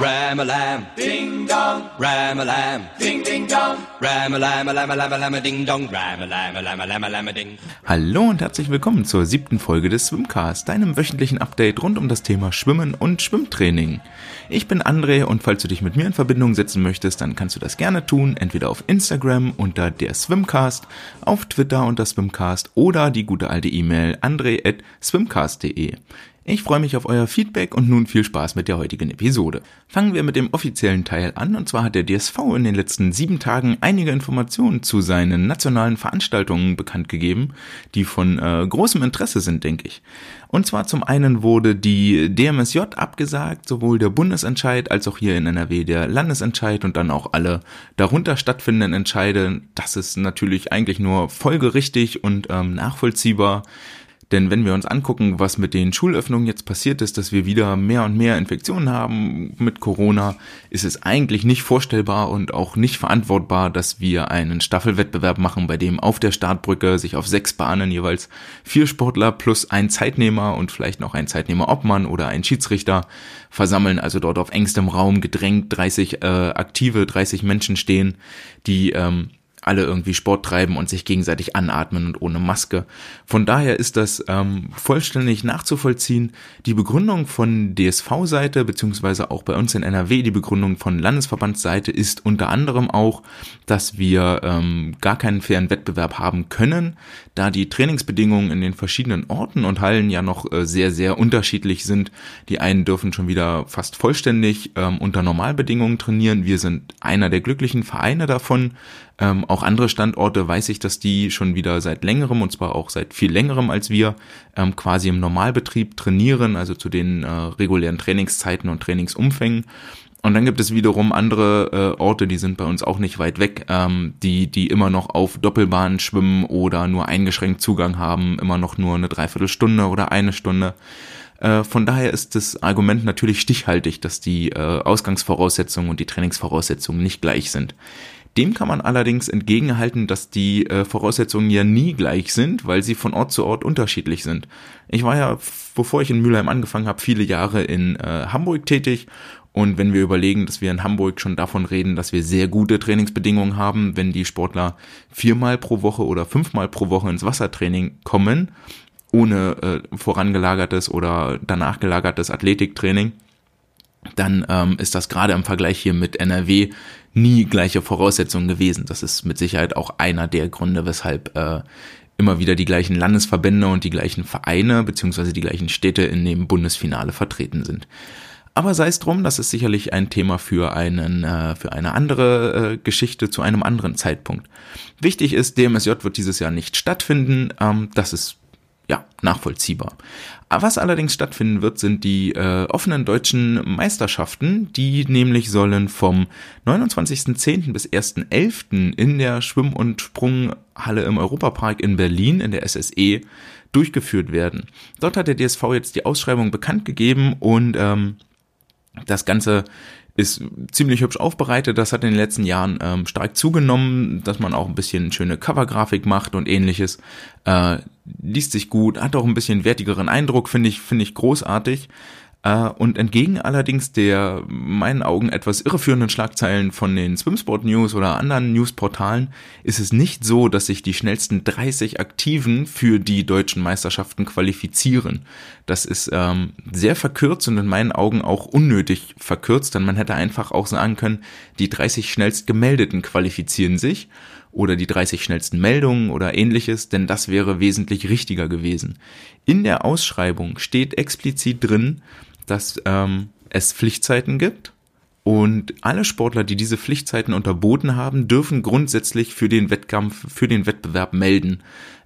Ram-a-lam, ding dong. Ram-a-lam, ding ding dong. Ram-a-lam, a lam a lam a lam a ding dong. Ram-a-lam, a lam a lam a lam a ding. Hallo und herzlich willkommen zur siebten Folge des Swimcast, deinem wöchentlichen Update rund um das Thema Schwimmen und Schwimmtraining. Ich bin André und falls du dich mit mir in Verbindung setzen möchtest, dann kannst du das gerne tun, entweder auf Instagram unter der Swimcast, auf Twitter unter Swimcast oder die gute alte E-Mail andre@swimcast.de. Ich freue mich auf euer Feedback und nun viel Spaß mit der heutigen Episode. Fangen wir mit dem offiziellen Teil an und zwar hat der DSV in den letzten sieben Tagen einige Informationen zu seinen nationalen Veranstaltungen bekannt gegeben, die von äh, großem Interesse sind, denke ich. Und zwar zum einen wurde die DMSJ abgesagt, sowohl der Bundesentscheid als auch hier in NRW der Landesentscheid und dann auch alle darunter stattfindenden Entscheide. Das ist natürlich eigentlich nur folgerichtig und ähm, nachvollziehbar. Denn wenn wir uns angucken, was mit den Schulöffnungen jetzt passiert ist, dass wir wieder mehr und mehr Infektionen haben mit Corona, ist es eigentlich nicht vorstellbar und auch nicht verantwortbar, dass wir einen Staffelwettbewerb machen, bei dem auf der Startbrücke sich auf sechs Bahnen jeweils vier Sportler plus ein Zeitnehmer und vielleicht noch ein Zeitnehmer-Obmann oder ein Schiedsrichter versammeln, also dort auf engstem Raum gedrängt 30 äh, aktive, 30 Menschen stehen, die ähm, alle irgendwie Sport treiben und sich gegenseitig anatmen und ohne Maske. Von daher ist das ähm, vollständig nachzuvollziehen. Die Begründung von DSV-Seite, beziehungsweise auch bei uns in NRW, die Begründung von Landesverbandsseite ist unter anderem auch, dass wir ähm, gar keinen fairen Wettbewerb haben können, da die Trainingsbedingungen in den verschiedenen Orten und Hallen ja noch äh, sehr, sehr unterschiedlich sind. Die einen dürfen schon wieder fast vollständig ähm, unter Normalbedingungen trainieren. Wir sind einer der glücklichen Vereine davon. Ähm, auch andere Standorte weiß ich, dass die schon wieder seit längerem, und zwar auch seit viel längerem als wir, ähm, quasi im Normalbetrieb trainieren, also zu den äh, regulären Trainingszeiten und Trainingsumfängen. Und dann gibt es wiederum andere äh, Orte, die sind bei uns auch nicht weit weg, ähm, die, die immer noch auf Doppelbahnen schwimmen oder nur eingeschränkt Zugang haben, immer noch nur eine Dreiviertelstunde oder eine Stunde. Äh, von daher ist das Argument natürlich stichhaltig, dass die äh, Ausgangsvoraussetzungen und die Trainingsvoraussetzungen nicht gleich sind. Dem kann man allerdings entgegenhalten, dass die äh, Voraussetzungen ja nie gleich sind, weil sie von Ort zu Ort unterschiedlich sind. Ich war ja, bevor ich in Mülheim angefangen habe, viele Jahre in äh, Hamburg tätig und wenn wir überlegen, dass wir in Hamburg schon davon reden, dass wir sehr gute Trainingsbedingungen haben, wenn die Sportler viermal pro Woche oder fünfmal pro Woche ins Wassertraining kommen, ohne äh, vorangelagertes oder danach gelagertes Athletiktraining, dann ähm, ist das gerade im Vergleich hier mit NRW nie gleiche Voraussetzungen gewesen. Das ist mit Sicherheit auch einer der Gründe, weshalb äh, immer wieder die gleichen Landesverbände und die gleichen Vereine beziehungsweise die gleichen Städte in dem Bundesfinale vertreten sind. Aber sei es drum, das ist sicherlich ein Thema für einen äh, für eine andere äh, Geschichte zu einem anderen Zeitpunkt. Wichtig ist, DMSJ wird dieses Jahr nicht stattfinden. Ähm, das ist ja, nachvollziehbar. Was allerdings stattfinden wird, sind die äh, offenen deutschen Meisterschaften. Die nämlich sollen vom 29.10. bis 1.11. in der Schwimm- und Sprunghalle im Europapark in Berlin in der SSE durchgeführt werden. Dort hat der DSV jetzt die Ausschreibung bekannt gegeben und ähm, das Ganze ist ziemlich hübsch aufbereitet. Das hat in den letzten Jahren ähm, stark zugenommen, dass man auch ein bisschen schöne Covergrafik macht und ähnliches. Äh, liest sich gut, hat auch ein bisschen wertigeren Eindruck, finde ich, finde ich großartig. Äh, und entgegen allerdings der meinen Augen etwas irreführenden Schlagzeilen von den Swimsport News oder anderen Newsportalen ist es nicht so, dass sich die schnellsten 30 Aktiven für die deutschen Meisterschaften qualifizieren. Das ist ähm, sehr verkürzt und in meinen Augen auch unnötig verkürzt, denn man hätte einfach auch sagen können, die 30 schnellst gemeldeten qualifizieren sich oder die 30 schnellsten Meldungen oder ähnliches, denn das wäre wesentlich richtiger gewesen. In der Ausschreibung steht explizit drin, dass ähm, es Pflichtzeiten gibt und alle Sportler, die diese Pflichtzeiten unterboten haben, dürfen grundsätzlich für den Wettkampf, für den Wettbewerb melden.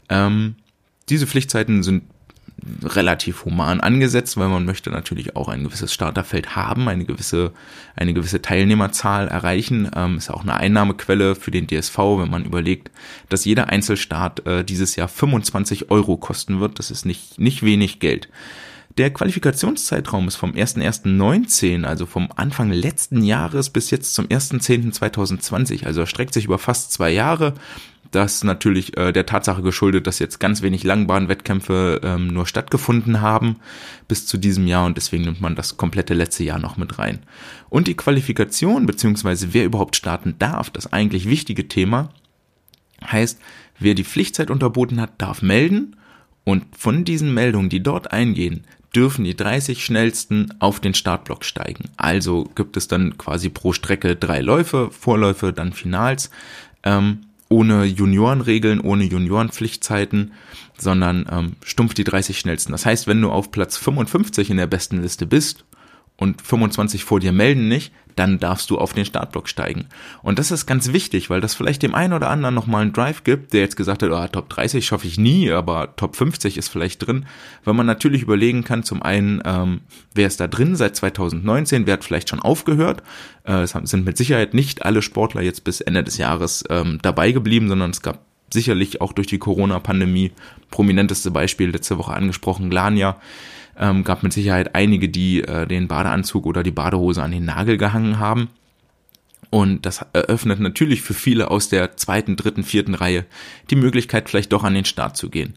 Ähm, diese Pflichtzeiten sind relativ human angesetzt, weil man möchte natürlich auch ein gewisses Starterfeld haben, eine gewisse, eine gewisse Teilnehmerzahl erreichen. Ähm, ist auch eine Einnahmequelle für den DSV, wenn man überlegt, dass jeder Einzelstart äh, dieses Jahr 25 Euro kosten wird. Das ist nicht, nicht wenig Geld. Der Qualifikationszeitraum ist vom 01.01.19, also vom Anfang letzten Jahres bis jetzt zum 1.10.2020, also erstreckt sich über fast zwei Jahre. Das natürlich äh, der Tatsache geschuldet, dass jetzt ganz wenig Langbahnwettkämpfe ähm, nur stattgefunden haben bis zu diesem Jahr und deswegen nimmt man das komplette letzte Jahr noch mit rein. Und die Qualifikation beziehungsweise wer überhaupt starten darf, das eigentlich wichtige Thema, heißt, wer die Pflichtzeit unterboten hat, darf melden und von diesen Meldungen, die dort eingehen, dürfen die 30 schnellsten auf den Startblock steigen. Also gibt es dann quasi pro Strecke drei Läufe, Vorläufe, dann Finals. Ähm, ohne Juniorenregeln, ohne Juniorenpflichtzeiten, sondern ähm, stumpf die 30 schnellsten. Das heißt, wenn du auf Platz 55 in der besten Liste bist und 25 vor dir melden nicht, dann darfst du auf den Startblock steigen. Und das ist ganz wichtig, weil das vielleicht dem einen oder anderen nochmal einen Drive gibt, der jetzt gesagt hat, oh, Top 30 schaffe ich nie, aber Top 50 ist vielleicht drin, weil man natürlich überlegen kann, zum einen, ähm, wer ist da drin seit 2019, wer hat vielleicht schon aufgehört. Äh, es sind mit Sicherheit nicht alle Sportler jetzt bis Ende des Jahres ähm, dabei geblieben, sondern es gab sicherlich auch durch die Corona-Pandemie prominenteste Beispiel letzte Woche angesprochen, Glania, ähm, gab mit Sicherheit einige, die äh, den Badeanzug oder die Badehose an den Nagel gehangen haben. Und das eröffnet natürlich für viele aus der zweiten, dritten, vierten Reihe die Möglichkeit, vielleicht doch an den Start zu gehen.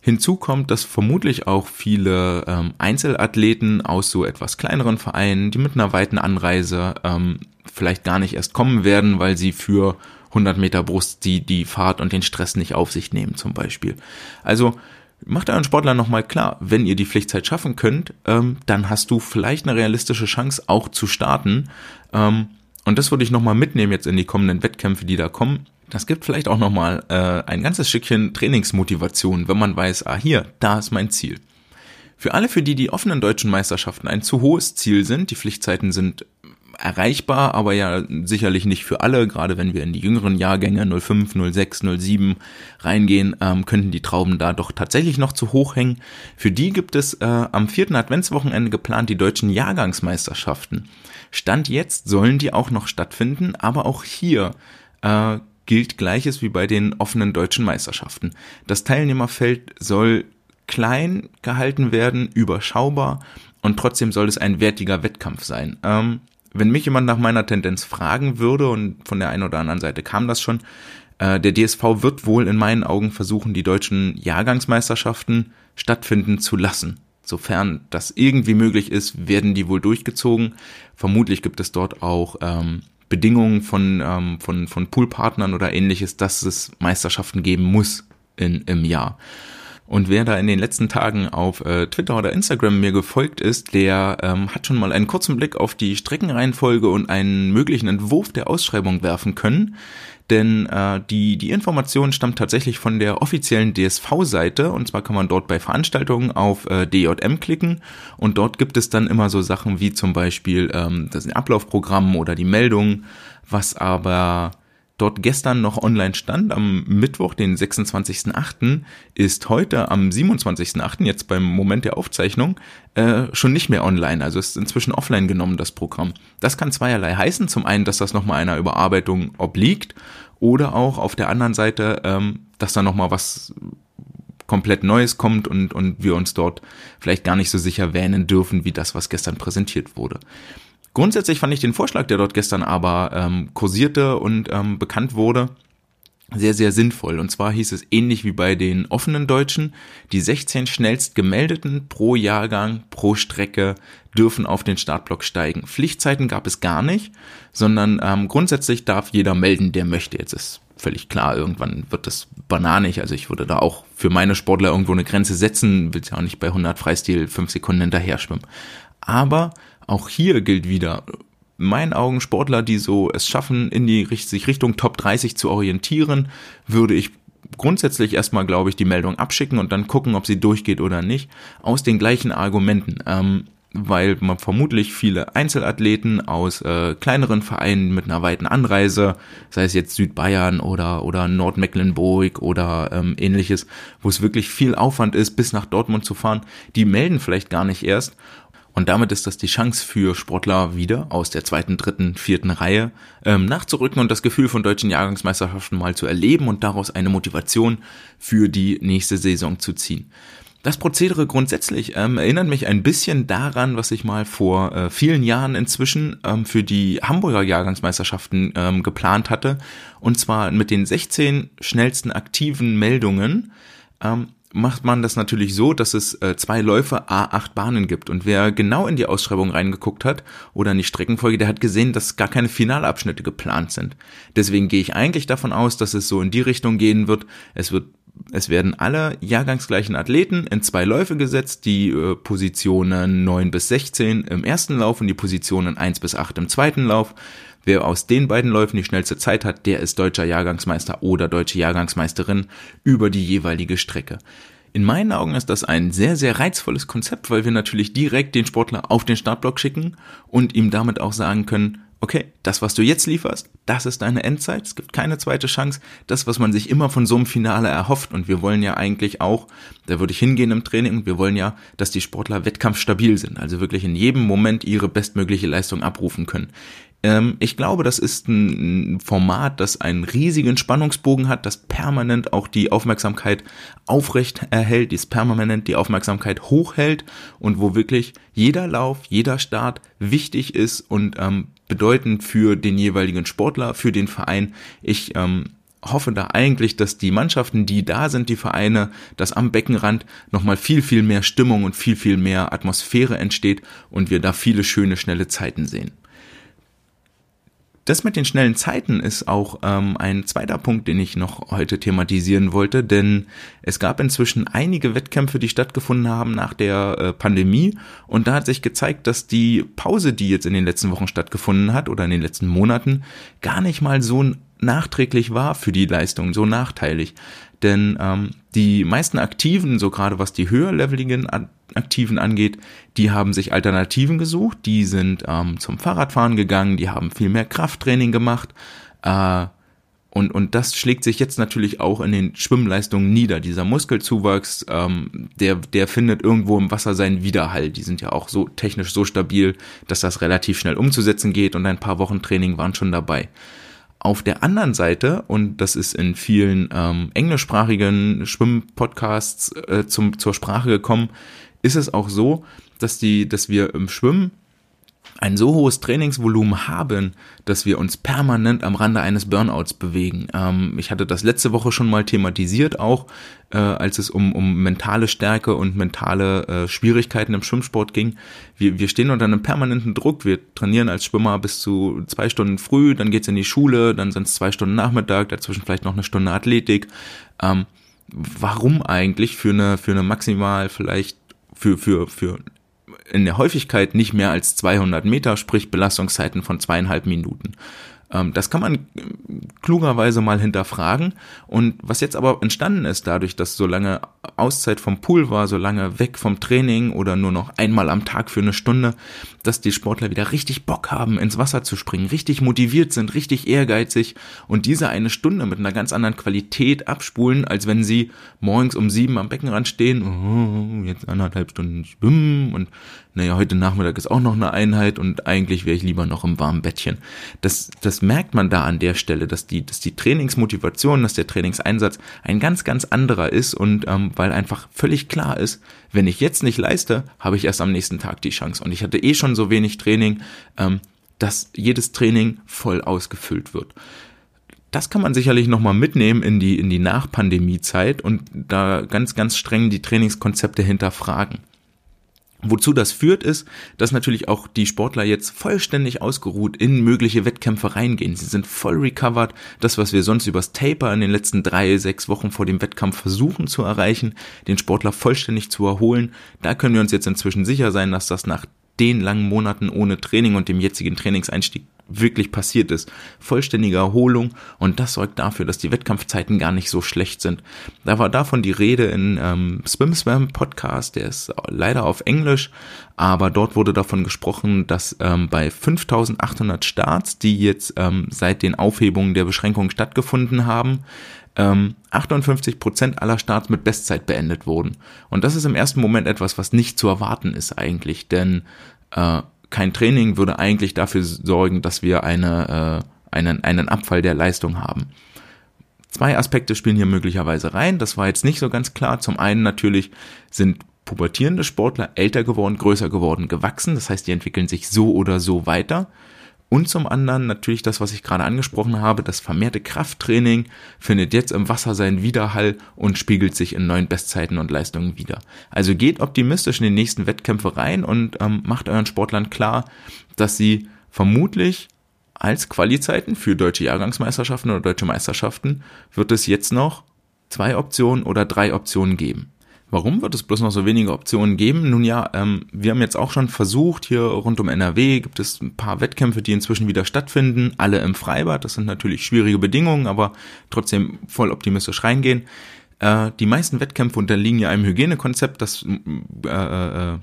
Hinzu kommt, dass vermutlich auch viele ähm, Einzelathleten aus so etwas kleineren Vereinen, die mit einer weiten Anreise ähm, vielleicht gar nicht erst kommen werden, weil sie für 100 Meter Brust die, die Fahrt und den Stress nicht auf sich nehmen zum Beispiel. Also Macht euren Sportler nochmal klar, wenn ihr die Pflichtzeit schaffen könnt, ähm, dann hast du vielleicht eine realistische Chance auch zu starten. Ähm, und das würde ich nochmal mitnehmen jetzt in die kommenden Wettkämpfe, die da kommen. Das gibt vielleicht auch nochmal äh, ein ganzes Stückchen Trainingsmotivation, wenn man weiß, ah hier, da ist mein Ziel. Für alle, für die die offenen deutschen Meisterschaften ein zu hohes Ziel sind, die Pflichtzeiten sind erreichbar, aber ja sicherlich nicht für alle. Gerade wenn wir in die jüngeren Jahrgänge 05, 06, 07 reingehen, ähm, könnten die Trauben da doch tatsächlich noch zu hoch hängen. Für die gibt es äh, am vierten Adventswochenende geplant die deutschen Jahrgangsmeisterschaften. Stand jetzt sollen die auch noch stattfinden, aber auch hier äh, gilt Gleiches wie bei den offenen deutschen Meisterschaften. Das Teilnehmerfeld soll klein gehalten werden, überschaubar und trotzdem soll es ein wertiger Wettkampf sein. Ähm, wenn mich jemand nach meiner Tendenz fragen würde, und von der einen oder anderen Seite kam das schon, äh, der DSV wird wohl in meinen Augen versuchen, die deutschen Jahrgangsmeisterschaften stattfinden zu lassen. Sofern das irgendwie möglich ist, werden die wohl durchgezogen. Vermutlich gibt es dort auch ähm, Bedingungen von, ähm, von, von Poolpartnern oder ähnliches, dass es Meisterschaften geben muss in, im Jahr. Und wer da in den letzten Tagen auf äh, Twitter oder Instagram mir gefolgt ist, der ähm, hat schon mal einen kurzen Blick auf die Streckenreihenfolge und einen möglichen Entwurf der Ausschreibung werfen können. Denn äh, die, die Information stammt tatsächlich von der offiziellen DSV-Seite und zwar kann man dort bei Veranstaltungen auf äh, DJM klicken und dort gibt es dann immer so Sachen wie zum Beispiel ähm, das Ablaufprogramm oder die Meldung, was aber dort gestern noch online stand, am Mittwoch, den 26.8., ist heute am 27.8., jetzt beim Moment der Aufzeichnung, äh, schon nicht mehr online. Also ist inzwischen offline genommen, das Programm. Das kann zweierlei heißen. Zum einen, dass das nochmal einer Überarbeitung obliegt oder auch auf der anderen Seite, ähm, dass da nochmal was komplett Neues kommt und, und wir uns dort vielleicht gar nicht so sicher wähnen dürfen, wie das, was gestern präsentiert wurde. Grundsätzlich fand ich den Vorschlag, der dort gestern aber ähm, kursierte und ähm, bekannt wurde, sehr, sehr sinnvoll. Und zwar hieß es ähnlich wie bei den offenen Deutschen, die 16 schnellst gemeldeten pro Jahrgang, pro Strecke dürfen auf den Startblock steigen. Pflichtzeiten gab es gar nicht, sondern ähm, grundsätzlich darf jeder melden, der möchte. Jetzt ist völlig klar, irgendwann wird das bananig. Also ich würde da auch für meine Sportler irgendwo eine Grenze setzen, will ja auch nicht bei 100 Freistil 5 Sekunden hinterher schwimmen. Aber auch hier gilt wieder, in meinen Augen Sportler, die so es schaffen, in die sich Richtung Top 30 zu orientieren, würde ich grundsätzlich erstmal, glaube ich, die Meldung abschicken und dann gucken, ob sie durchgeht oder nicht, aus den gleichen Argumenten. Ähm, weil man vermutlich viele Einzelathleten aus äh, kleineren Vereinen mit einer weiten Anreise, sei es jetzt Südbayern oder oder Nordmecklenburg oder ähm, ähnliches, wo es wirklich viel Aufwand ist, bis nach Dortmund zu fahren, die melden vielleicht gar nicht erst und damit ist das die Chance für Sportler wieder aus der zweiten, dritten, vierten Reihe ähm, nachzurücken und das Gefühl von deutschen Jahrgangsmeisterschaften mal zu erleben und daraus eine Motivation für die nächste Saison zu ziehen. Das Prozedere grundsätzlich ähm, erinnert mich ein bisschen daran, was ich mal vor äh, vielen Jahren inzwischen ähm, für die Hamburger Jahrgangsmeisterschaften ähm, geplant hatte. Und zwar mit den 16 schnellsten aktiven Meldungen ähm, macht man das natürlich so, dass es äh, zwei Läufe A8 Bahnen gibt. Und wer genau in die Ausschreibung reingeguckt hat oder in die Streckenfolge, der hat gesehen, dass gar keine Finalabschnitte geplant sind. Deswegen gehe ich eigentlich davon aus, dass es so in die Richtung gehen wird. Es wird es werden alle jahrgangsgleichen Athleten in zwei Läufe gesetzt, die äh, Positionen 9 bis 16 im ersten Lauf und die Positionen 1 bis 8 im zweiten Lauf. Wer aus den beiden Läufen die schnellste Zeit hat, der ist deutscher Jahrgangsmeister oder deutsche Jahrgangsmeisterin über die jeweilige Strecke. In meinen Augen ist das ein sehr, sehr reizvolles Konzept, weil wir natürlich direkt den Sportler auf den Startblock schicken und ihm damit auch sagen können, okay, das, was du jetzt lieferst, das ist deine Endzeit, es gibt keine zweite Chance, das, was man sich immer von so einem Finale erhofft und wir wollen ja eigentlich auch, da würde ich hingehen im Training, wir wollen ja, dass die Sportler wettkampfstabil sind, also wirklich in jedem Moment ihre bestmögliche Leistung abrufen können. Ähm, ich glaube, das ist ein Format, das einen riesigen Spannungsbogen hat, das permanent auch die Aufmerksamkeit aufrecht erhält, das permanent die Aufmerksamkeit hochhält und wo wirklich jeder Lauf, jeder Start wichtig ist und ähm, bedeutend für den jeweiligen Sportler, für den Verein. Ich ähm, hoffe da eigentlich, dass die Mannschaften, die da sind, die Vereine, dass am Beckenrand nochmal viel, viel mehr Stimmung und viel, viel mehr Atmosphäre entsteht und wir da viele schöne, schnelle Zeiten sehen. Das mit den schnellen Zeiten ist auch ähm, ein zweiter Punkt, den ich noch heute thematisieren wollte, denn es gab inzwischen einige Wettkämpfe, die stattgefunden haben nach der äh, Pandemie und da hat sich gezeigt, dass die Pause, die jetzt in den letzten Wochen stattgefunden hat oder in den letzten Monaten, gar nicht mal so nachträglich war für die Leistung, so nachteilig. Denn ähm, die meisten Aktiven, so gerade was die höherleveligen Aktiven angeht, die haben sich Alternativen gesucht, die sind ähm, zum Fahrradfahren gegangen, die haben viel mehr Krafttraining gemacht. Äh, und, und das schlägt sich jetzt natürlich auch in den Schwimmleistungen nieder. Dieser Muskelzuwachs, ähm, der, der findet irgendwo im Wasser seinen Widerhalt. Die sind ja auch so technisch so stabil, dass das relativ schnell umzusetzen geht und ein paar Wochen Training waren schon dabei. Auf der anderen Seite, und das ist in vielen ähm, englischsprachigen Schwimmpodcasts äh, zum, zur Sprache gekommen, ist es auch so, dass die, dass wir im Schwimmen ein so hohes Trainingsvolumen haben, dass wir uns permanent am Rande eines Burnouts bewegen. Ähm, ich hatte das letzte Woche schon mal thematisiert, auch äh, als es um, um mentale Stärke und mentale äh, Schwierigkeiten im Schwimmsport ging. Wir, wir stehen unter einem permanenten Druck. Wir trainieren als Schwimmer bis zu zwei Stunden früh, dann geht's in die Schule, dann sind es zwei Stunden Nachmittag, dazwischen vielleicht noch eine Stunde Athletik. Ähm, warum eigentlich für eine, für eine maximal vielleicht für, für, für in der Häufigkeit nicht mehr als 200 Meter, sprich Belastungszeiten von zweieinhalb Minuten. Ähm, das kann man klugerweise mal hinterfragen. Und was jetzt aber entstanden ist, dadurch, dass so lange Auszeit vom Pool war, so lange weg vom Training oder nur noch einmal am Tag für eine Stunde, dass die Sportler wieder richtig Bock haben, ins Wasser zu springen, richtig motiviert sind, richtig ehrgeizig und diese eine Stunde mit einer ganz anderen Qualität abspulen, als wenn sie morgens um sieben am Beckenrand stehen, oh, jetzt anderthalb Stunden schwimmen und naja, heute Nachmittag ist auch noch eine Einheit und eigentlich wäre ich lieber noch im warmen Bettchen. Das, das merkt man da an der Stelle, dass die, dass die Trainingsmotivation, dass der Trainingseinsatz ein ganz, ganz anderer ist und ähm, weil einfach völlig klar ist, wenn ich jetzt nicht leiste, habe ich erst am nächsten Tag die Chance. Und ich hatte eh schon so wenig Training, ähm, dass jedes Training voll ausgefüllt wird das kann man sicherlich nochmal mitnehmen in die, in die Nachpandemie-Zeit und da ganz, ganz streng die Trainingskonzepte hinterfragen. Wozu das führt, ist, dass natürlich auch die Sportler jetzt vollständig ausgeruht in mögliche Wettkämpfe reingehen. Sie sind voll recovered. Das, was wir sonst übers Taper in den letzten drei, sechs Wochen vor dem Wettkampf versuchen zu erreichen, den Sportler vollständig zu erholen, da können wir uns jetzt inzwischen sicher sein, dass das nach den langen Monaten ohne Training und dem jetzigen Trainingseinstieg wirklich passiert ist. Vollständige Erholung und das sorgt dafür, dass die Wettkampfzeiten gar nicht so schlecht sind. Da war davon die Rede in ähm, Swim Swam Podcast, der ist leider auf Englisch, aber dort wurde davon gesprochen, dass ähm, bei 5800 Starts, die jetzt ähm, seit den Aufhebungen der Beschränkungen stattgefunden haben, 58 ähm, Prozent aller Starts mit Bestzeit beendet wurden. Und das ist im ersten Moment etwas, was nicht zu erwarten ist eigentlich, denn äh, kein Training würde eigentlich dafür sorgen, dass wir eine, äh, einen, einen Abfall der Leistung haben. Zwei Aspekte spielen hier möglicherweise rein. Das war jetzt nicht so ganz klar. Zum einen natürlich sind pubertierende Sportler älter geworden, größer geworden, gewachsen. Das heißt, die entwickeln sich so oder so weiter. Und zum anderen natürlich das, was ich gerade angesprochen habe, das vermehrte Krafttraining findet jetzt im Wasser seinen Widerhall und spiegelt sich in neuen Bestzeiten und Leistungen wieder. Also geht optimistisch in die nächsten Wettkämpfe rein und ähm, macht euren Sportlern klar, dass sie vermutlich als Qualizeiten für deutsche Jahrgangsmeisterschaften oder deutsche Meisterschaften wird es jetzt noch zwei Optionen oder drei Optionen geben. Warum wird es bloß noch so wenige Optionen geben? Nun ja, ähm, wir haben jetzt auch schon versucht, hier rund um NRW gibt es ein paar Wettkämpfe, die inzwischen wieder stattfinden, alle im Freibad. Das sind natürlich schwierige Bedingungen, aber trotzdem voll optimistisch reingehen. Äh, die meisten Wettkämpfe unterliegen ja einem Hygienekonzept, das äh, äh,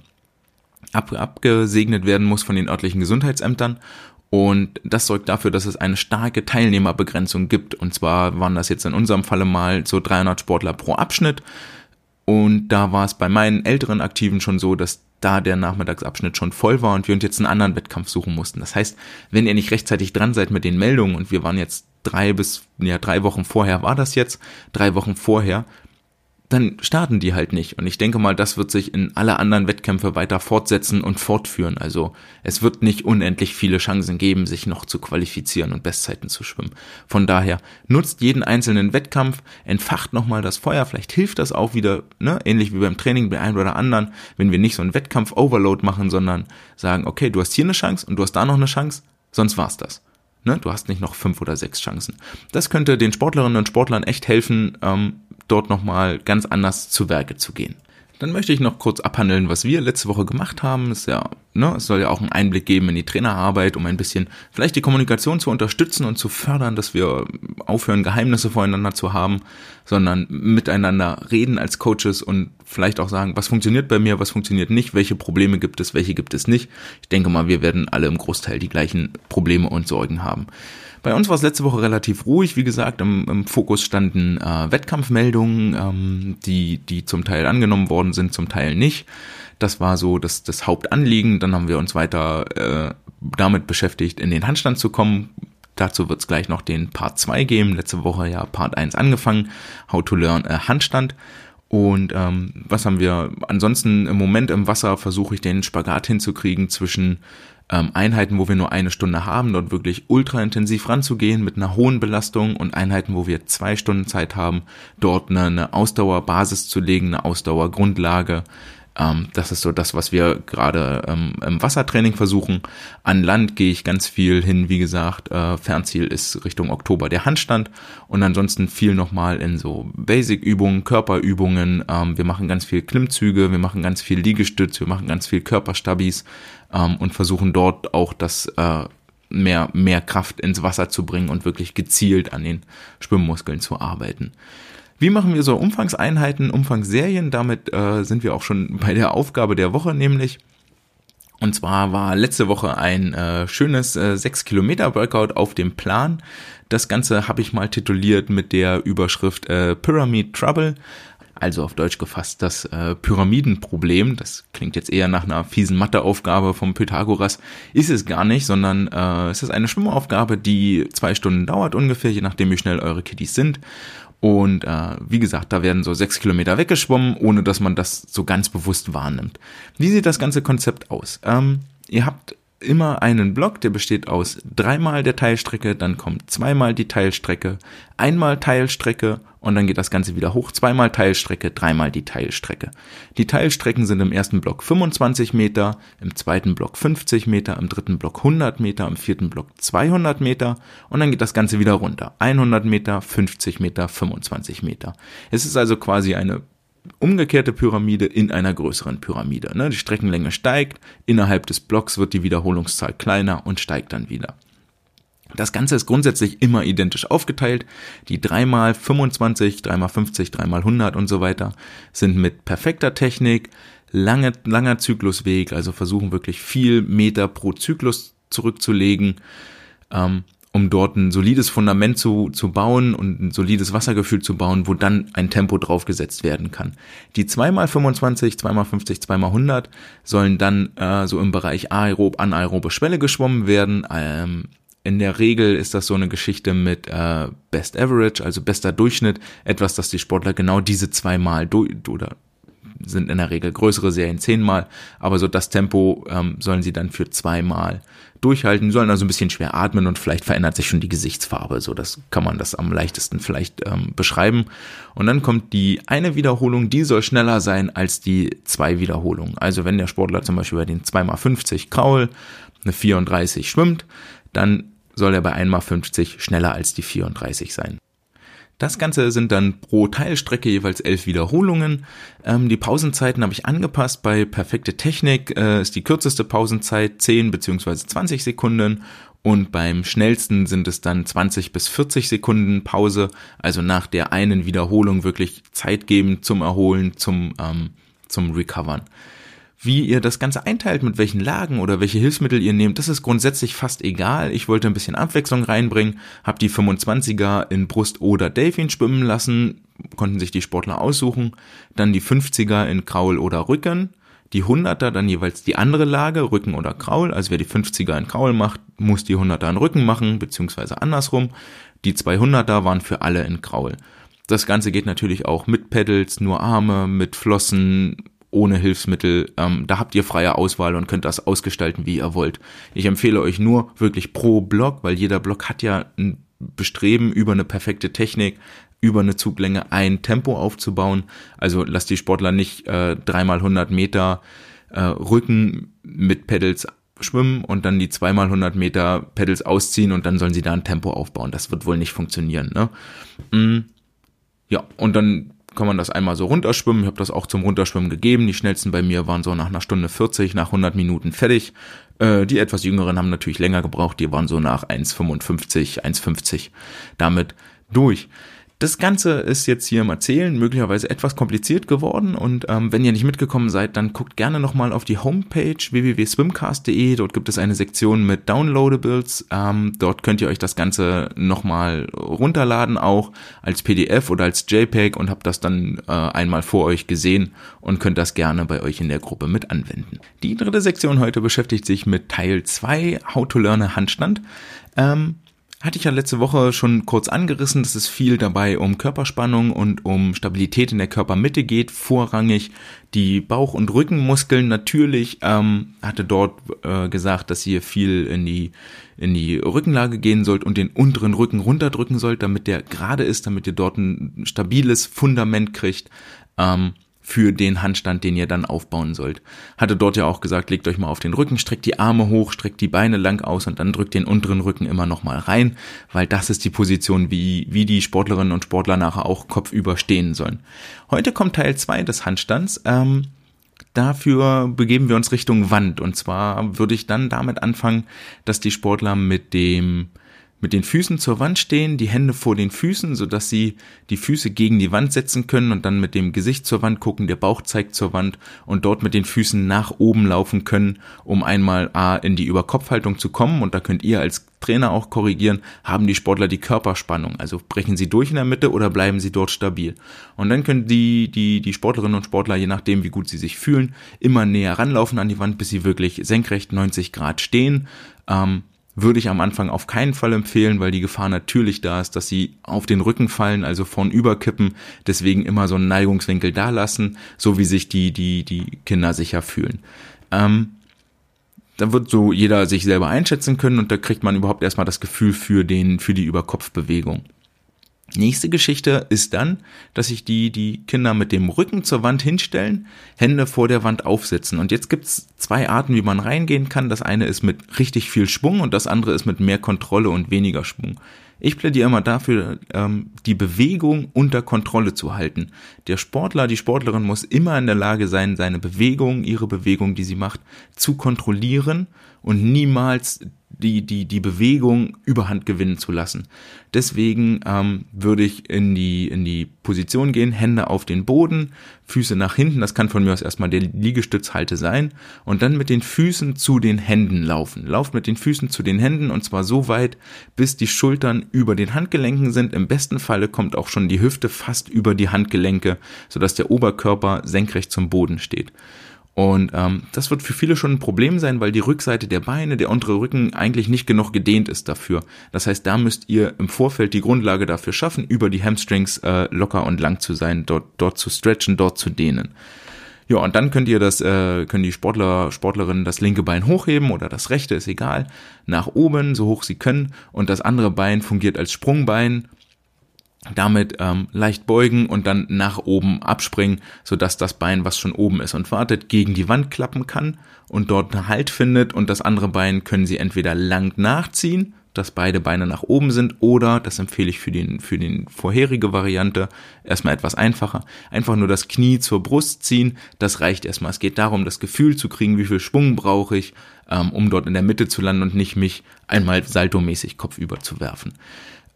ab, abgesegnet werden muss von den örtlichen Gesundheitsämtern. Und das sorgt dafür, dass es eine starke Teilnehmerbegrenzung gibt. Und zwar waren das jetzt in unserem Falle mal so 300 Sportler pro Abschnitt. Und da war es bei meinen älteren Aktiven schon so, dass da der Nachmittagsabschnitt schon voll war und wir uns jetzt einen anderen Wettkampf suchen mussten. Das heißt, wenn ihr nicht rechtzeitig dran seid mit den Meldungen und wir waren jetzt drei bis, ja, drei Wochen vorher war das jetzt, drei Wochen vorher, dann starten die halt nicht. Und ich denke mal, das wird sich in alle anderen Wettkämpfe weiter fortsetzen und fortführen. Also es wird nicht unendlich viele Chancen geben, sich noch zu qualifizieren und Bestzeiten zu schwimmen. Von daher nutzt jeden einzelnen Wettkampf, entfacht nochmal das Feuer. Vielleicht hilft das auch wieder, ne? ähnlich wie beim Training bei einem oder anderen, wenn wir nicht so einen Wettkampf-Overload machen, sondern sagen, okay, du hast hier eine Chance und du hast da noch eine Chance, sonst war's das. Ne? Du hast nicht noch fünf oder sechs Chancen. Das könnte den Sportlerinnen und Sportlern echt helfen, ähm, dort nochmal ganz anders zu Werke zu gehen. Dann möchte ich noch kurz abhandeln, was wir letzte Woche gemacht haben. ist ja, ne, es soll ja auch einen Einblick geben in die Trainerarbeit, um ein bisschen vielleicht die Kommunikation zu unterstützen und zu fördern, dass wir aufhören, Geheimnisse voreinander zu haben, sondern miteinander reden als Coaches und vielleicht auch sagen, was funktioniert bei mir, was funktioniert nicht, welche Probleme gibt es, welche gibt es nicht. Ich denke mal, wir werden alle im Großteil die gleichen Probleme und Sorgen haben. Bei uns war es letzte Woche relativ ruhig. Wie gesagt, im, im Fokus standen äh, Wettkampfmeldungen, ähm, die, die zum Teil angenommen worden sind, zum Teil nicht. Das war so das, das Hauptanliegen. Dann haben wir uns weiter äh, damit beschäftigt, in den Handstand zu kommen. Dazu wird es gleich noch den Part 2 geben. Letzte Woche ja Part 1 angefangen. How to learn äh, Handstand. Und ähm, was haben wir? Ansonsten im Moment im Wasser versuche ich den Spagat hinzukriegen zwischen ähm, Einheiten, wo wir nur eine Stunde haben, dort wirklich ultra intensiv ranzugehen mit einer hohen Belastung und Einheiten, wo wir zwei Stunden Zeit haben, dort eine, eine Ausdauerbasis zu legen, eine Ausdauergrundlage, ähm, das ist so das, was wir gerade ähm, im Wassertraining versuchen. An Land gehe ich ganz viel hin, wie gesagt, äh, Fernziel ist Richtung Oktober der Handstand und ansonsten viel nochmal in so Basic-Übungen, Körperübungen. Ähm, wir machen ganz viel Klimmzüge, wir machen ganz viel Liegestütz, wir machen ganz viel Körperstabis ähm, und versuchen dort auch das äh, mehr, mehr Kraft ins Wasser zu bringen und wirklich gezielt an den Schwimmmuskeln zu arbeiten. Wie machen wir so Umfangseinheiten, Umfangsserien? Damit äh, sind wir auch schon bei der Aufgabe der Woche, nämlich und zwar war letzte Woche ein äh, schönes äh, 6 Kilometer Workout auf dem Plan. Das Ganze habe ich mal tituliert mit der Überschrift äh, Pyramid Trouble. Also auf Deutsch gefasst das äh, Pyramidenproblem. Das klingt jetzt eher nach einer fiesen Matheaufgabe vom Pythagoras. Ist es gar nicht, sondern äh, es ist eine Schwimmaufgabe, die zwei Stunden dauert ungefähr, je nachdem wie schnell eure Kiddies sind. Und äh, wie gesagt, da werden so sechs Kilometer weggeschwommen, ohne dass man das so ganz bewusst wahrnimmt. Wie sieht das ganze Konzept aus? Ähm, ihr habt immer einen Block, der besteht aus dreimal der Teilstrecke, dann kommt zweimal die Teilstrecke, einmal Teilstrecke und dann geht das Ganze wieder hoch, zweimal Teilstrecke, dreimal die Teilstrecke. Die Teilstrecken sind im ersten Block 25 Meter, im zweiten Block 50 Meter, im dritten Block 100 Meter, im vierten Block 200 Meter und dann geht das Ganze wieder runter. 100 Meter, 50 Meter, 25 Meter. Es ist also quasi eine umgekehrte Pyramide in einer größeren Pyramide. Ne? Die Streckenlänge steigt, innerhalb des Blocks wird die Wiederholungszahl kleiner und steigt dann wieder. Das Ganze ist grundsätzlich immer identisch aufgeteilt. Die 3x25, 3x50, 3x100 und so weiter sind mit perfekter Technik, lange, langer Zyklusweg, also versuchen wirklich viel Meter pro Zyklus zurückzulegen. Ähm, um dort ein solides Fundament zu, zu bauen und ein solides Wassergefühl zu bauen, wo dann ein Tempo draufgesetzt werden kann. Die 2x25, 2x50, 2x100 sollen dann äh, so im Bereich aerob, anaerobe Schwelle geschwommen werden. Ähm, in der Regel ist das so eine Geschichte mit äh, Best Average, also bester Durchschnitt, etwas, das die Sportler genau diese zweimal durch oder sind in der Regel größere Serien zehnmal, aber so das Tempo ähm, sollen sie dann für zweimal durchhalten, sollen also ein bisschen schwer atmen und vielleicht verändert sich schon die Gesichtsfarbe, so das kann man das am leichtesten vielleicht ähm, beschreiben. Und dann kommt die eine Wiederholung, die soll schneller sein als die zwei Wiederholungen. Also wenn der Sportler zum Beispiel bei den 2x50 Kraul eine 34 schwimmt, dann soll er bei 1x50 schneller als die 34 sein. Das Ganze sind dann pro Teilstrecke jeweils elf Wiederholungen. Ähm, die Pausenzeiten habe ich angepasst. Bei perfekte Technik äh, ist die kürzeste Pausenzeit 10 bzw. 20 Sekunden und beim schnellsten sind es dann 20 bis 40 Sekunden Pause, also nach der einen Wiederholung wirklich Zeit geben zum Erholen, zum, ähm, zum Recovern. Wie ihr das Ganze einteilt, mit welchen Lagen oder welche Hilfsmittel ihr nehmt, das ist grundsätzlich fast egal. Ich wollte ein bisschen Abwechslung reinbringen, habe die 25er in Brust oder Delfin schwimmen lassen, konnten sich die Sportler aussuchen, dann die 50er in Kraul oder Rücken, die 100er dann jeweils die andere Lage, Rücken oder Kraul, also wer die 50er in Kraul macht, muss die 100er in Rücken machen, beziehungsweise andersrum. Die 200er waren für alle in Kraul. Das Ganze geht natürlich auch mit Pedals, nur Arme, mit Flossen, ohne Hilfsmittel. Ähm, da habt ihr freie Auswahl und könnt das ausgestalten, wie ihr wollt. Ich empfehle euch nur wirklich pro Block, weil jeder Block hat ja ein Bestreben über eine perfekte Technik, über eine Zuglänge ein Tempo aufzubauen. Also lasst die Sportler nicht äh, dreimal 100 Meter äh, Rücken mit Pedals schwimmen und dann die zweimal 100 Meter Pedals ausziehen und dann sollen sie da ein Tempo aufbauen. Das wird wohl nicht funktionieren. Ne? Mm. Ja, und dann kann man das einmal so runterschwimmen. Ich habe das auch zum Runterschwimmen gegeben. Die schnellsten bei mir waren so nach einer Stunde 40, nach 100 Minuten fertig. Äh, die etwas jüngeren haben natürlich länger gebraucht. Die waren so nach 1,55, 1,50 damit durch. Das Ganze ist jetzt hier im Erzählen möglicherweise etwas kompliziert geworden und ähm, wenn ihr nicht mitgekommen seid, dann guckt gerne nochmal auf die Homepage www.swimcast.de. Dort gibt es eine Sektion mit Downloadables. Ähm, dort könnt ihr euch das Ganze nochmal runterladen, auch als PDF oder als JPEG und habt das dann äh, einmal vor euch gesehen und könnt das gerne bei euch in der Gruppe mit anwenden. Die dritte Sektion heute beschäftigt sich mit Teil 2, How to Learn a Handstand. Ähm, hatte ich ja letzte Woche schon kurz angerissen, dass es viel dabei um Körperspannung und um Stabilität in der Körpermitte geht, vorrangig die Bauch- und Rückenmuskeln. Natürlich ähm, hatte dort äh, gesagt, dass ihr viel in die in die Rückenlage gehen sollt und den unteren Rücken runterdrücken sollt, damit der gerade ist, damit ihr dort ein stabiles Fundament kriegt. Ähm, für den Handstand, den ihr dann aufbauen sollt. Hatte dort ja auch gesagt, legt euch mal auf den Rücken, streckt die Arme hoch, streckt die Beine lang aus und dann drückt den unteren Rücken immer noch mal rein, weil das ist die Position, wie, wie die Sportlerinnen und Sportler nachher auch kopfüber stehen sollen. Heute kommt Teil zwei des Handstands. Ähm, dafür begeben wir uns Richtung Wand und zwar würde ich dann damit anfangen, dass die Sportler mit dem mit den Füßen zur Wand stehen, die Hände vor den Füßen, sodass sie die Füße gegen die Wand setzen können und dann mit dem Gesicht zur Wand gucken, der Bauch zeigt zur Wand und dort mit den Füßen nach oben laufen können, um einmal A in die Überkopfhaltung zu kommen und da könnt ihr als Trainer auch korrigieren, haben die Sportler die Körperspannung, also brechen sie durch in der Mitte oder bleiben sie dort stabil. Und dann können die, die, die Sportlerinnen und Sportler, je nachdem wie gut sie sich fühlen, immer näher ranlaufen an die Wand, bis sie wirklich senkrecht 90 Grad stehen. Ähm, würde ich am Anfang auf keinen Fall empfehlen, weil die Gefahr natürlich da ist, dass sie auf den Rücken fallen, also vorn überkippen, deswegen immer so einen Neigungswinkel da lassen, so wie sich die, die, die Kinder sicher fühlen. Ähm, da wird so jeder sich selber einschätzen können und da kriegt man überhaupt erstmal das Gefühl für den, für die Überkopfbewegung. Nächste Geschichte ist dann, dass sich die, die Kinder mit dem Rücken zur Wand hinstellen, Hände vor der Wand aufsetzen. Und jetzt gibt's zwei Arten, wie man reingehen kann. Das eine ist mit richtig viel Schwung und das andere ist mit mehr Kontrolle und weniger Schwung. Ich plädiere immer dafür, ähm, die Bewegung unter Kontrolle zu halten. Der Sportler, die Sportlerin muss immer in der Lage sein, seine Bewegung, ihre Bewegung, die sie macht, zu kontrollieren und niemals die, die, die Bewegung überhand gewinnen zu lassen. Deswegen ähm, würde ich in die, in die Position gehen, Hände auf den Boden, Füße nach hinten, das kann von mir aus erstmal der Liegestützhalte sein, und dann mit den Füßen zu den Händen laufen. Lauft mit den Füßen zu den Händen und zwar so weit, bis die Schultern über den Handgelenken sind. Im besten Falle kommt auch schon die Hüfte fast über die Handgelenke, sodass der Oberkörper senkrecht zum Boden steht. Und ähm, das wird für viele schon ein Problem sein, weil die Rückseite der Beine, der untere Rücken eigentlich nicht genug gedehnt ist dafür. Das heißt, da müsst ihr im Vorfeld die Grundlage dafür schaffen, über die Hamstrings äh, locker und lang zu sein, dort, dort zu stretchen, dort zu dehnen. Ja, und dann könnt ihr das, äh, können die Sportler, Sportlerinnen das linke Bein hochheben oder das rechte, ist egal, nach oben, so hoch sie können, und das andere Bein fungiert als Sprungbein damit ähm, leicht beugen und dann nach oben abspringen, sodass das Bein, was schon oben ist und wartet, gegen die Wand klappen kann und dort einen Halt findet und das andere Bein können Sie entweder lang nachziehen, dass beide Beine nach oben sind oder, das empfehle ich für den, für den vorherige Variante, erstmal etwas einfacher, einfach nur das Knie zur Brust ziehen, das reicht erstmal. Es geht darum, das Gefühl zu kriegen, wie viel Schwung brauche ich, ähm, um dort in der Mitte zu landen und nicht mich einmal saltomäßig kopfüber zu werfen.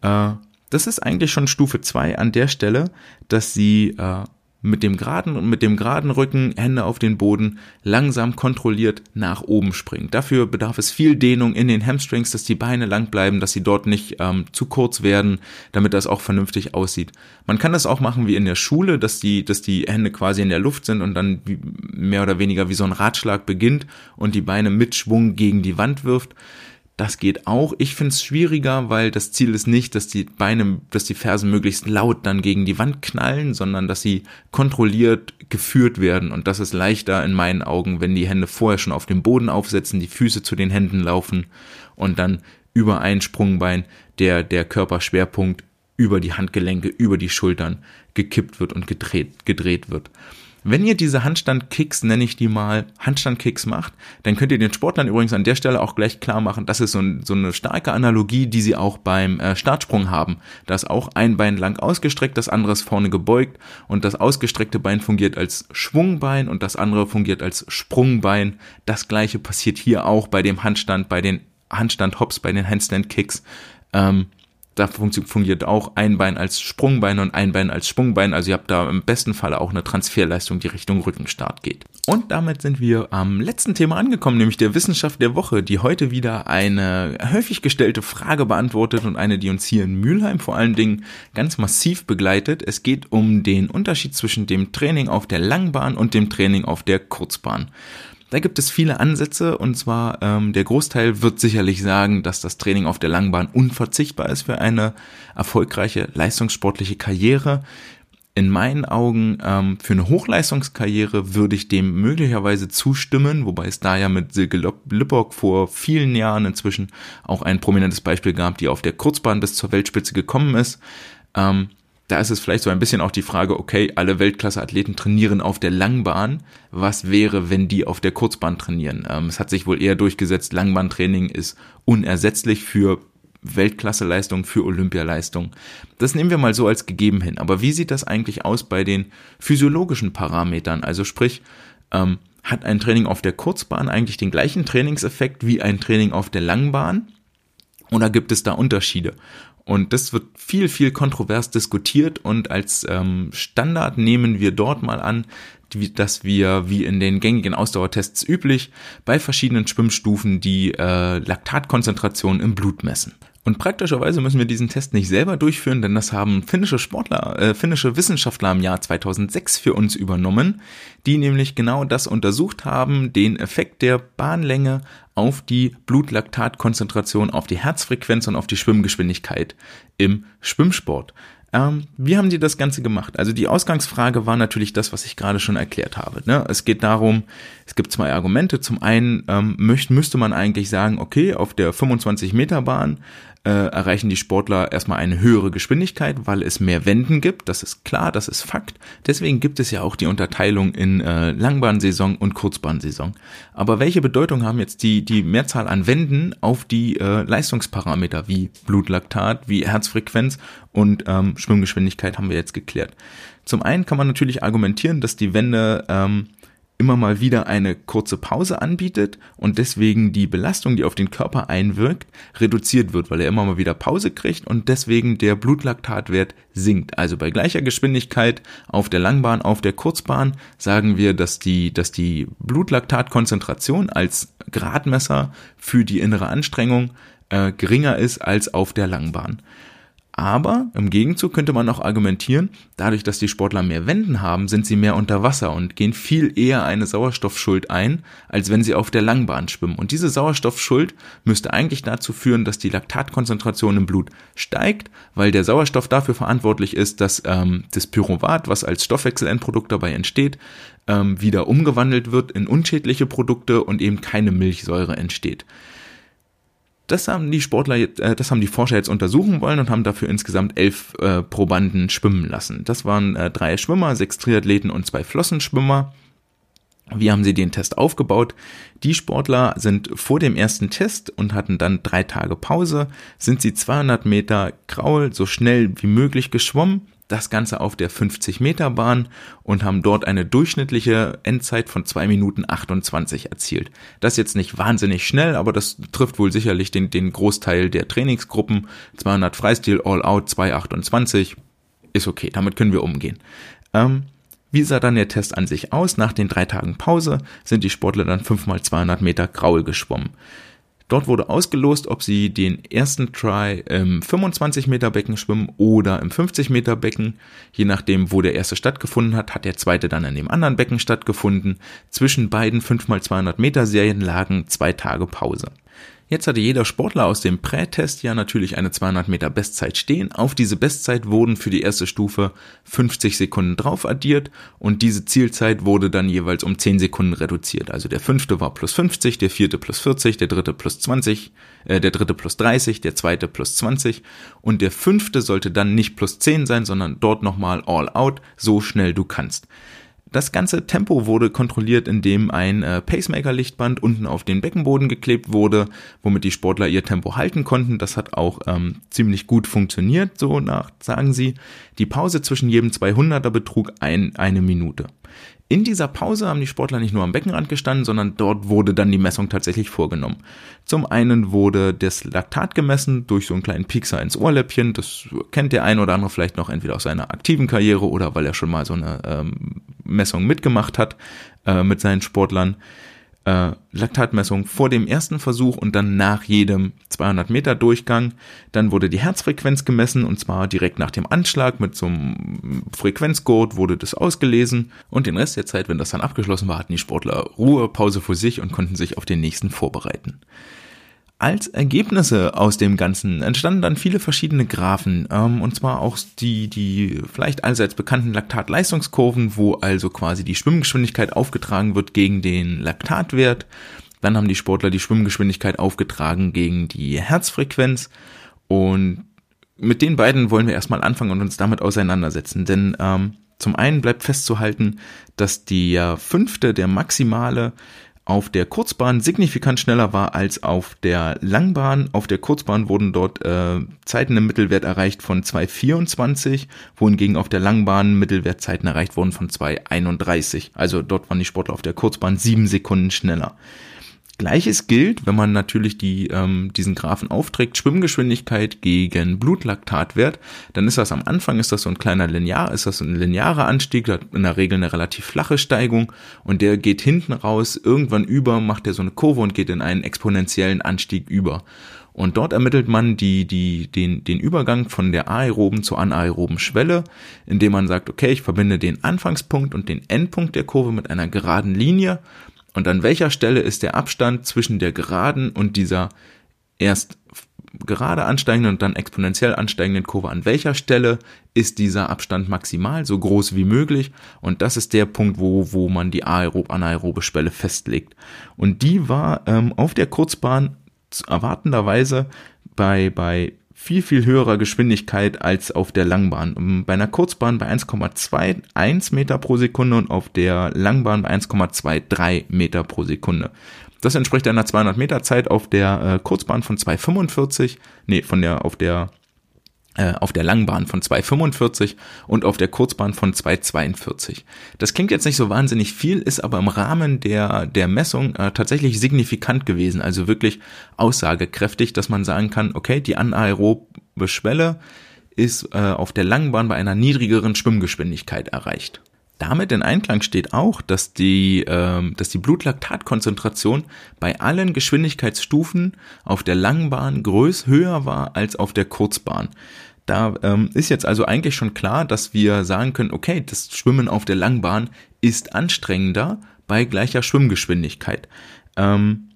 Äh, das ist eigentlich schon Stufe 2 an der Stelle, dass sie äh, mit dem geraden und mit dem geraden Rücken, Hände auf den Boden, langsam kontrolliert nach oben springen. Dafür bedarf es viel Dehnung in den Hamstrings, dass die Beine lang bleiben, dass sie dort nicht ähm, zu kurz werden, damit das auch vernünftig aussieht. Man kann das auch machen wie in der Schule, dass die, dass die Hände quasi in der Luft sind und dann mehr oder weniger wie so ein Ratschlag beginnt und die Beine mit Schwung gegen die Wand wirft. Das geht auch. Ich finde es schwieriger, weil das Ziel ist nicht, dass die Beine, dass die Fersen möglichst laut dann gegen die Wand knallen, sondern dass sie kontrolliert geführt werden. Und das ist leichter in meinen Augen, wenn die Hände vorher schon auf dem Boden aufsetzen, die Füße zu den Händen laufen und dann über ein Sprungbein der, der Körperschwerpunkt über die Handgelenke, über die Schultern gekippt wird und gedreht, gedreht wird. Wenn ihr diese Handstand-Kicks, nenne ich die mal, Handstand-Kicks macht, dann könnt ihr den Sportlern übrigens an der Stelle auch gleich klar machen, das ist so, ein, so eine starke Analogie, die sie auch beim äh, Startsprung haben. Da ist auch ein Bein lang ausgestreckt, das andere ist vorne gebeugt und das ausgestreckte Bein fungiert als Schwungbein und das andere fungiert als Sprungbein. Das gleiche passiert hier auch bei dem Handstand, bei den Handstand-Hops, bei den Handstand-Kicks. Ähm, da fungiert auch ein Bein als Sprungbein und ein Bein als Sprungbein. Also ihr habt da im besten Falle auch eine Transferleistung, die Richtung Rückenstart geht. Und damit sind wir am letzten Thema angekommen, nämlich der Wissenschaft der Woche, die heute wieder eine häufig gestellte Frage beantwortet und eine, die uns hier in Mülheim vor allen Dingen ganz massiv begleitet. Es geht um den Unterschied zwischen dem Training auf der Langbahn und dem Training auf der Kurzbahn. Da gibt es viele Ansätze und zwar ähm, der Großteil wird sicherlich sagen, dass das Training auf der Langbahn unverzichtbar ist für eine erfolgreiche leistungssportliche Karriere. In meinen Augen ähm, für eine Hochleistungskarriere würde ich dem möglicherweise zustimmen, wobei es da ja mit Silke Lippock vor vielen Jahren inzwischen auch ein prominentes Beispiel gab, die auf der Kurzbahn bis zur Weltspitze gekommen ist. Ähm, da ist es vielleicht so ein bisschen auch die Frage, okay, alle Weltklasse-Athleten trainieren auf der Langbahn. Was wäre, wenn die auf der Kurzbahn trainieren? Ähm, es hat sich wohl eher durchgesetzt, Langbahntraining ist unersetzlich für Weltklasseleistung, für Olympialeistung. Das nehmen wir mal so als gegeben hin. Aber wie sieht das eigentlich aus bei den physiologischen Parametern? Also sprich, ähm, hat ein Training auf der Kurzbahn eigentlich den gleichen Trainingseffekt wie ein Training auf der Langbahn? Oder gibt es da Unterschiede? Und das wird viel, viel kontrovers diskutiert und als ähm, Standard nehmen wir dort mal an, dass wir, wie in den gängigen Ausdauertests üblich, bei verschiedenen Schwimmstufen die äh, Laktatkonzentration im Blut messen. Und praktischerweise müssen wir diesen Test nicht selber durchführen, denn das haben finnische Sportler, äh, finnische Wissenschaftler im Jahr 2006 für uns übernommen, die nämlich genau das untersucht haben, den Effekt der Bahnlänge auf die Blutlaktatkonzentration, auf die Herzfrequenz und auf die Schwimmgeschwindigkeit im Schwimmsport. Ähm, wie haben die das Ganze gemacht? Also die Ausgangsfrage war natürlich das, was ich gerade schon erklärt habe. Ne? Es geht darum, es gibt zwei Argumente. Zum einen ähm, müsste man eigentlich sagen, okay, auf der 25 Meter Bahn äh, erreichen die Sportler erstmal eine höhere Geschwindigkeit, weil es mehr Wenden gibt. Das ist klar, das ist Fakt. Deswegen gibt es ja auch die Unterteilung in äh, Langbahnsaison und Kurzbahnsaison. Aber welche Bedeutung haben jetzt die, die Mehrzahl an Wenden auf die äh, Leistungsparameter wie Blutlaktat, wie Herzfrequenz und ähm, Schwimmgeschwindigkeit haben wir jetzt geklärt. Zum einen kann man natürlich argumentieren, dass die Wände ähm, immer mal wieder eine kurze Pause anbietet und deswegen die Belastung, die auf den Körper einwirkt, reduziert wird, weil er immer mal wieder Pause kriegt und deswegen der Blutlaktatwert sinkt. Also bei gleicher Geschwindigkeit auf der Langbahn, auf der Kurzbahn sagen wir, dass die, dass die Blutlaktatkonzentration als Gradmesser für die innere Anstrengung äh, geringer ist als auf der Langbahn. Aber im Gegenzug könnte man auch argumentieren, dadurch, dass die Sportler mehr Wenden haben, sind sie mehr unter Wasser und gehen viel eher eine Sauerstoffschuld ein, als wenn sie auf der Langbahn schwimmen. Und diese Sauerstoffschuld müsste eigentlich dazu führen, dass die Laktatkonzentration im Blut steigt, weil der Sauerstoff dafür verantwortlich ist, dass ähm, das Pyruvat, was als Stoffwechselendprodukt dabei entsteht, ähm, wieder umgewandelt wird in unschädliche Produkte und eben keine Milchsäure entsteht. Das haben die Sportler, äh, das haben die Forscher jetzt untersuchen wollen und haben dafür insgesamt elf äh, Probanden schwimmen lassen. Das waren äh, drei Schwimmer, sechs Triathleten und zwei Flossenschwimmer. Wie haben sie den Test aufgebaut? Die Sportler sind vor dem ersten Test und hatten dann drei Tage Pause, sind sie 200 Meter Kraul so schnell wie möglich geschwommen, das Ganze auf der 50 Meter Bahn und haben dort eine durchschnittliche Endzeit von 2 Minuten 28 erzielt. Das ist jetzt nicht wahnsinnig schnell, aber das trifft wohl sicherlich den, den Großteil der Trainingsgruppen. 200 Freistil, All Out 228 ist okay, damit können wir umgehen. Ähm, wie sah dann der Test an sich aus? Nach den drei Tagen Pause sind die Sportler dann 5 mal 200 Meter Graul geschwommen. Dort wurde ausgelost, ob sie den ersten Try im 25 Meter Becken schwimmen oder im 50 Meter Becken. Je nachdem, wo der erste stattgefunden hat, hat der zweite dann in dem anderen Becken stattgefunden. Zwischen beiden 5x200 Meter Serien lagen zwei Tage Pause. Jetzt hatte jeder Sportler aus dem Prätest ja natürlich eine 200 Meter Bestzeit stehen. Auf diese Bestzeit wurden für die erste Stufe 50 Sekunden drauf addiert und diese Zielzeit wurde dann jeweils um 10 Sekunden reduziert. Also der fünfte war plus 50, der vierte plus 40, der dritte plus 20, äh, der dritte plus 30, der zweite plus 20 und der fünfte sollte dann nicht plus 10 sein, sondern dort nochmal all out, so schnell du kannst. Das ganze Tempo wurde kontrolliert, indem ein äh, Pacemaker-Lichtband unten auf den Beckenboden geklebt wurde, womit die Sportler ihr Tempo halten konnten. Das hat auch ähm, ziemlich gut funktioniert, so nach, sagen sie. Die Pause zwischen jedem 200er betrug ein, eine Minute. In dieser Pause haben die Sportler nicht nur am Beckenrand gestanden, sondern dort wurde dann die Messung tatsächlich vorgenommen. Zum einen wurde das Laktat gemessen durch so einen kleinen Piekser ins Ohrläppchen. Das kennt der ein oder andere vielleicht noch entweder aus seiner aktiven Karriere oder weil er schon mal so eine ähm, Messung mitgemacht hat äh, mit seinen Sportlern äh, Laktatmessung vor dem ersten Versuch und dann nach jedem 200 Meter Durchgang. Dann wurde die Herzfrequenz gemessen und zwar direkt nach dem Anschlag mit so einem Frequenzgurt wurde das ausgelesen und den Rest der Zeit, wenn das dann abgeschlossen war, hatten die Sportler Ruhe, Pause für sich und konnten sich auf den nächsten vorbereiten. Als Ergebnisse aus dem Ganzen entstanden dann viele verschiedene Graphen, ähm, und zwar auch die, die vielleicht allseits bekannten Laktatleistungskurven, wo also quasi die Schwimmgeschwindigkeit aufgetragen wird gegen den Laktatwert. Dann haben die Sportler die Schwimmgeschwindigkeit aufgetragen gegen die Herzfrequenz und mit den beiden wollen wir erstmal anfangen und uns damit auseinandersetzen, denn ähm, zum einen bleibt festzuhalten, dass der fünfte, der maximale, auf der Kurzbahn signifikant schneller war als auf der Langbahn. Auf der Kurzbahn wurden dort äh, Zeiten im Mittelwert erreicht von 2,24, wohingegen auf der Langbahn Mittelwertzeiten erreicht wurden von 2,31. Also dort waren die Sportler auf der Kurzbahn sieben Sekunden schneller. Gleiches gilt, wenn man natürlich die, ähm, diesen Graphen aufträgt, Schwimmgeschwindigkeit gegen Blutlaktatwert, dann ist das am Anfang, ist das so ein kleiner Linear, ist das ein linearer Anstieg, hat in der Regel eine relativ flache Steigung und der geht hinten raus, irgendwann über, macht der so eine Kurve und geht in einen exponentiellen Anstieg über. Und dort ermittelt man die, die, den, den Übergang von der aeroben zur anaeroben Schwelle, indem man sagt, okay, ich verbinde den Anfangspunkt und den Endpunkt der Kurve mit einer geraden Linie und an welcher Stelle ist der Abstand zwischen der geraden und dieser erst gerade ansteigenden und dann exponentiell ansteigenden Kurve, an welcher Stelle ist dieser Abstand maximal, so groß wie möglich. Und das ist der Punkt, wo, wo man die aerob anaerobe Schwelle festlegt. Und die war ähm, auf der Kurzbahn erwartenderweise bei, bei viel, viel höherer Geschwindigkeit als auf der Langbahn. Bei einer Kurzbahn bei 1,21 Meter pro Sekunde und auf der Langbahn bei 1,23 Meter pro Sekunde. Das entspricht einer 200 Meter Zeit auf der äh, Kurzbahn von 2,45, nee, von der, auf der auf der Langbahn von 2,45 und auf der Kurzbahn von 2,42. Das klingt jetzt nicht so wahnsinnig viel, ist aber im Rahmen der, der Messung äh, tatsächlich signifikant gewesen, also wirklich aussagekräftig, dass man sagen kann, okay, die anaerobe Schwelle ist äh, auf der Langbahn bei einer niedrigeren Schwimmgeschwindigkeit erreicht. Damit in Einklang steht auch, dass die, äh, dass die Blutlaktatkonzentration bei allen Geschwindigkeitsstufen auf der Langbahn größ höher war als auf der Kurzbahn. Da ähm, ist jetzt also eigentlich schon klar, dass wir sagen können, okay, das Schwimmen auf der Langbahn ist anstrengender bei gleicher Schwimmgeschwindigkeit. Ähm,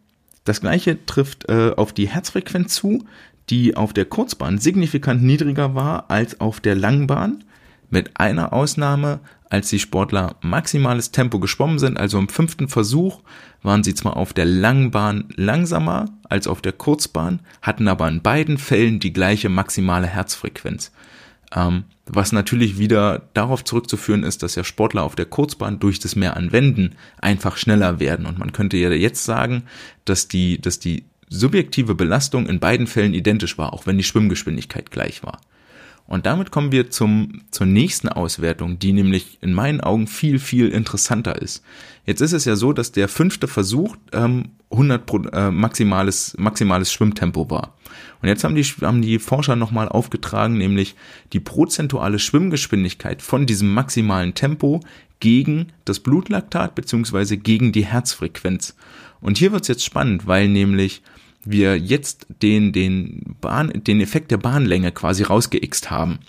das gleiche trifft äh, auf die Herzfrequenz zu, die auf der Kurzbahn signifikant niedriger war als auf der Langbahn, mit einer Ausnahme, als die Sportler maximales Tempo geschwommen sind, also im fünften Versuch, waren sie zwar auf der Langbahn langsamer als auf der Kurzbahn, hatten aber in beiden Fällen die gleiche maximale Herzfrequenz. Ähm, was natürlich wieder darauf zurückzuführen ist, dass ja Sportler auf der Kurzbahn durch das mehr Anwenden einfach schneller werden. Und man könnte ja jetzt sagen, dass die, dass die subjektive Belastung in beiden Fällen identisch war, auch wenn die Schwimmgeschwindigkeit gleich war. Und damit kommen wir zum, zur nächsten Auswertung, die nämlich in meinen Augen viel, viel interessanter ist. Jetzt ist es ja so, dass der fünfte Versuch ähm, 100 Pro, äh, maximales, maximales Schwimmtempo war. Und jetzt haben die, haben die Forscher nochmal aufgetragen, nämlich die prozentuale Schwimmgeschwindigkeit von diesem maximalen Tempo gegen das Blutlaktat beziehungsweise gegen die Herzfrequenz. Und hier wird's jetzt spannend, weil nämlich wir jetzt den, den, Bahn, den Effekt der Bahnlänge quasi rausgeixt haben.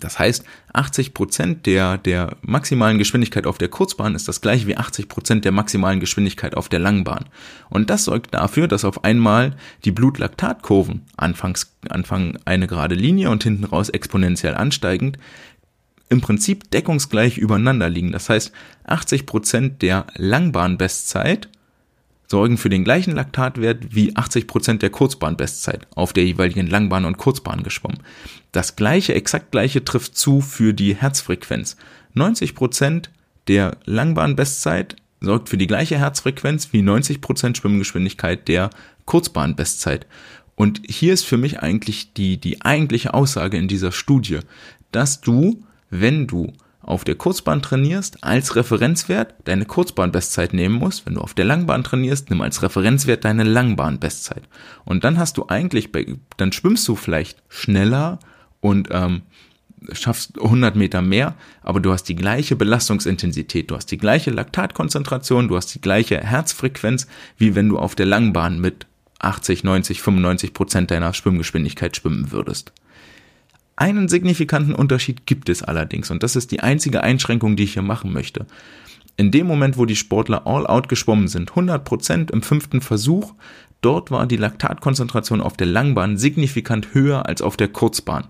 Das heißt, 80 Prozent der, der maximalen Geschwindigkeit auf der Kurzbahn ist das gleiche wie 80 Prozent der maximalen Geschwindigkeit auf der Langbahn. Und das sorgt dafür, dass auf einmal die Blutlaktatkurven, anfangs, Anfang eine gerade Linie und hinten raus exponentiell ansteigend, im Prinzip deckungsgleich übereinander liegen. Das heißt, 80 Prozent der Langbahnbestzeit sorgen für den gleichen Laktatwert wie 80 Prozent der Kurzbahnbestzeit auf der jeweiligen Langbahn und Kurzbahn geschwommen. Das gleiche, exakt gleiche trifft zu für die Herzfrequenz. 90 Prozent der Langbahnbestzeit sorgt für die gleiche Herzfrequenz wie 90 Prozent Schwimmgeschwindigkeit der Kurzbahnbestzeit. Und hier ist für mich eigentlich die, die eigentliche Aussage in dieser Studie, dass du, wenn du auf der Kurzbahn trainierst, als Referenzwert deine Kurzbahnbestzeit nehmen musst. Wenn du auf der Langbahn trainierst, nimm als Referenzwert deine Langbahnbestzeit. Und dann hast du eigentlich, bei, dann schwimmst du vielleicht schneller und ähm, schaffst 100 Meter mehr, aber du hast die gleiche Belastungsintensität, du hast die gleiche Laktatkonzentration, du hast die gleiche Herzfrequenz, wie wenn du auf der Langbahn mit 80, 90, 95 Prozent deiner Schwimmgeschwindigkeit schwimmen würdest. Einen signifikanten Unterschied gibt es allerdings und das ist die einzige Einschränkung, die ich hier machen möchte. In dem Moment, wo die Sportler all out geschwommen sind, 100% im fünften Versuch, dort war die Laktatkonzentration auf der Langbahn signifikant höher als auf der Kurzbahn.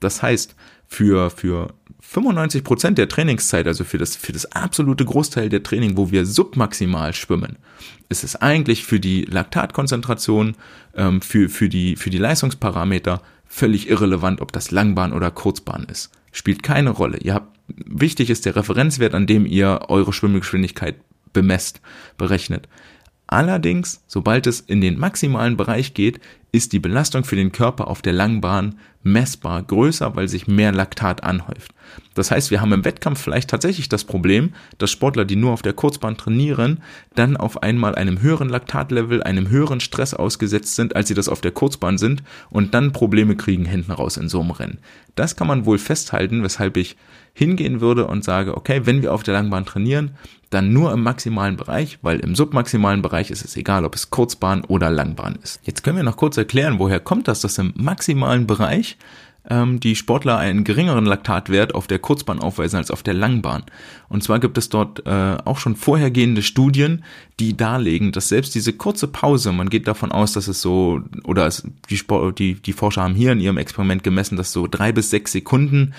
Das heißt, für, für 95% der Trainingszeit, also für das, für das absolute Großteil der Training, wo wir submaximal schwimmen, ist es eigentlich für die Laktatkonzentration, ähm, für, für, die, für die Leistungsparameter völlig irrelevant, ob das Langbahn oder Kurzbahn ist. Spielt keine Rolle. Ihr habt, wichtig ist der Referenzwert, an dem ihr eure Schwimmgeschwindigkeit bemesst, berechnet. Allerdings, sobald es in den maximalen Bereich geht, ist die Belastung für den Körper auf der Langbahn messbar größer, weil sich mehr Laktat anhäuft. Das heißt, wir haben im Wettkampf vielleicht tatsächlich das Problem, dass Sportler, die nur auf der Kurzbahn trainieren, dann auf einmal einem höheren Laktatlevel, einem höheren Stress ausgesetzt sind, als sie das auf der Kurzbahn sind und dann Probleme kriegen hinten raus in so einem Rennen. Das kann man wohl festhalten, weshalb ich hingehen würde und sage, okay, wenn wir auf der Langbahn trainieren, dann nur im maximalen Bereich, weil im submaximalen Bereich ist es egal, ob es Kurzbahn oder Langbahn ist. Jetzt können wir noch kurz erklären, woher kommt das, dass im maximalen Bereich ähm, die Sportler einen geringeren Laktatwert auf der Kurzbahn aufweisen als auf der Langbahn. Und zwar gibt es dort äh, auch schon vorhergehende Studien, die darlegen, dass selbst diese kurze Pause, man geht davon aus, dass es so, oder es, die, Sport, die, die Forscher haben hier in ihrem Experiment gemessen, dass so drei bis sechs Sekunden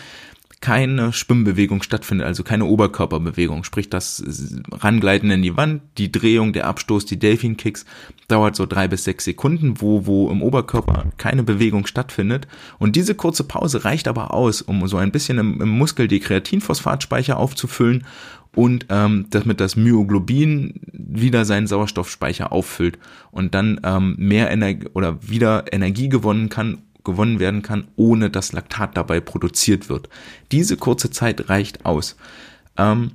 keine Schwimmbewegung stattfindet, also keine Oberkörperbewegung, sprich das Rangleiten in die Wand, die Drehung, der Abstoß, die Delfin-Kicks dauert so drei bis sechs Sekunden, wo, wo im Oberkörper keine Bewegung stattfindet. Und diese kurze Pause reicht aber aus, um so ein bisschen im, im Muskel die Kreatinphosphatspeicher aufzufüllen und ähm, damit das Myoglobin wieder seinen Sauerstoffspeicher auffüllt und dann ähm, mehr Energie oder wieder Energie gewonnen kann, gewonnen werden kann, ohne dass Laktat dabei produziert wird. Diese kurze Zeit reicht aus. Ähm,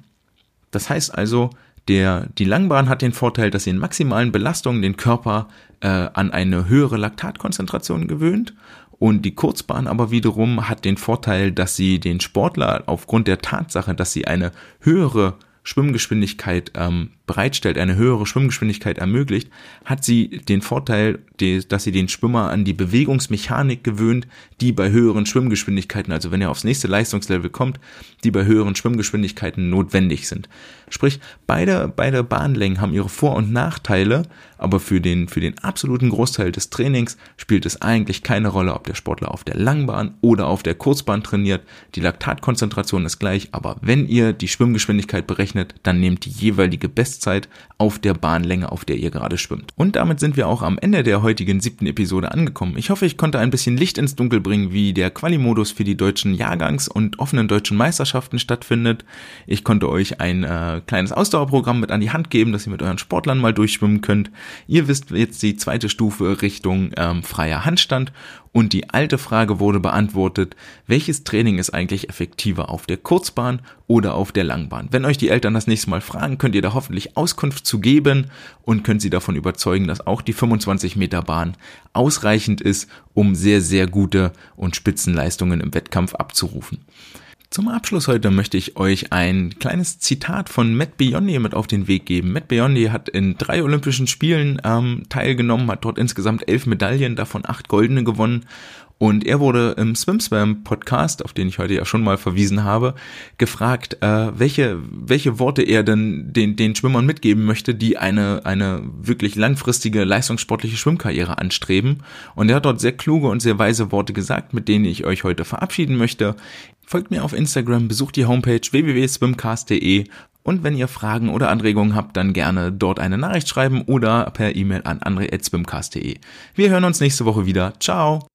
das heißt also, der, die Langbahn hat den Vorteil, dass sie in maximalen Belastungen den Körper äh, an eine höhere Laktatkonzentration gewöhnt und die Kurzbahn aber wiederum hat den Vorteil, dass sie den Sportler aufgrund der Tatsache, dass sie eine höhere Schwimmgeschwindigkeit ähm, bereitstellt, eine höhere Schwimmgeschwindigkeit ermöglicht, hat sie den Vorteil, dass sie den Schwimmer an die Bewegungsmechanik gewöhnt, die bei höheren Schwimmgeschwindigkeiten, also wenn er aufs nächste Leistungslevel kommt, die bei höheren Schwimmgeschwindigkeiten notwendig sind. Sprich, beide, beide Bahnlängen haben ihre Vor- und Nachteile, aber für den, für den absoluten Großteil des Trainings spielt es eigentlich keine Rolle, ob der Sportler auf der Langbahn oder auf der Kurzbahn trainiert. Die Laktatkonzentration ist gleich, aber wenn ihr die Schwimmgeschwindigkeit berechnet, dann nehmt die jeweilige Bestzeit auf der Bahnlänge, auf der ihr gerade schwimmt. Und damit sind wir auch am Ende der heutigen siebten Episode angekommen. Ich hoffe, ich konnte ein bisschen Licht ins Dunkel bringen, wie der Quali-Modus für die deutschen Jahrgangs- und offenen deutschen Meisterschaften stattfindet. Ich konnte euch ein äh, kleines Ausdauerprogramm mit an die Hand geben, dass ihr mit euren Sportlern mal durchschwimmen könnt. Ihr wisst jetzt die zweite Stufe Richtung ähm, freier Handstand und die alte Frage wurde beantwortet, welches Training ist eigentlich effektiver auf der Kurzbahn oder auf der Langbahn? Wenn euch die Eltern das nächste Mal fragen, könnt ihr da hoffentlich Auskunft zu geben und könnt sie davon überzeugen, dass auch die 25 Meter Bahn ausreichend ist, um sehr, sehr gute und Spitzenleistungen im Wettkampf abzurufen. Zum Abschluss heute möchte ich euch ein kleines Zitat von Matt Biondi mit auf den Weg geben. Matt Biondi hat in drei Olympischen Spielen ähm, teilgenommen, hat dort insgesamt elf Medaillen, davon acht goldene gewonnen. Und er wurde im SwimSwam Podcast, auf den ich heute ja schon mal verwiesen habe, gefragt, äh, welche, welche Worte er denn den, den Schwimmern mitgeben möchte, die eine, eine wirklich langfristige leistungssportliche Schwimmkarriere anstreben. Und er hat dort sehr kluge und sehr weise Worte gesagt, mit denen ich euch heute verabschieden möchte. Folgt mir auf Instagram, besucht die Homepage www.swimcast.de und wenn ihr Fragen oder Anregungen habt, dann gerne dort eine Nachricht schreiben oder per E-Mail an andre.swimcast.de. Wir hören uns nächste Woche wieder. Ciao!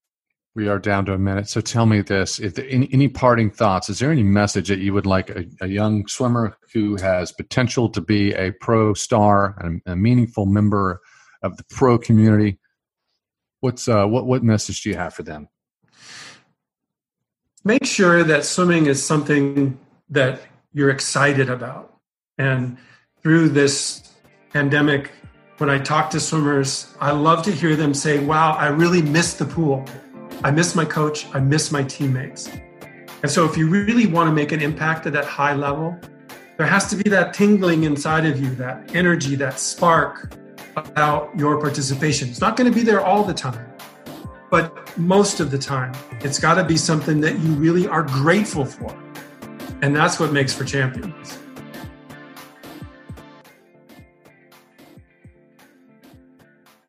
We are down to a minute, so tell me this: if any, any parting thoughts? Is there any message that you would like a, a young swimmer who has potential to be a pro star and a meaningful member of the pro community? What's uh, what what message do you have for them? make sure that swimming is something that you're excited about. And through this pandemic, when I talk to swimmers, I love to hear them say, Wow, I really miss the pool. I miss my coach. I miss my teammates. And so, if you really want to make an impact at that high level, there has to be that tingling inside of you, that energy, that spark about your participation. It's not going to be there all the time. But most of the time, it's got to be something that you really are grateful for. And that's what makes for champions.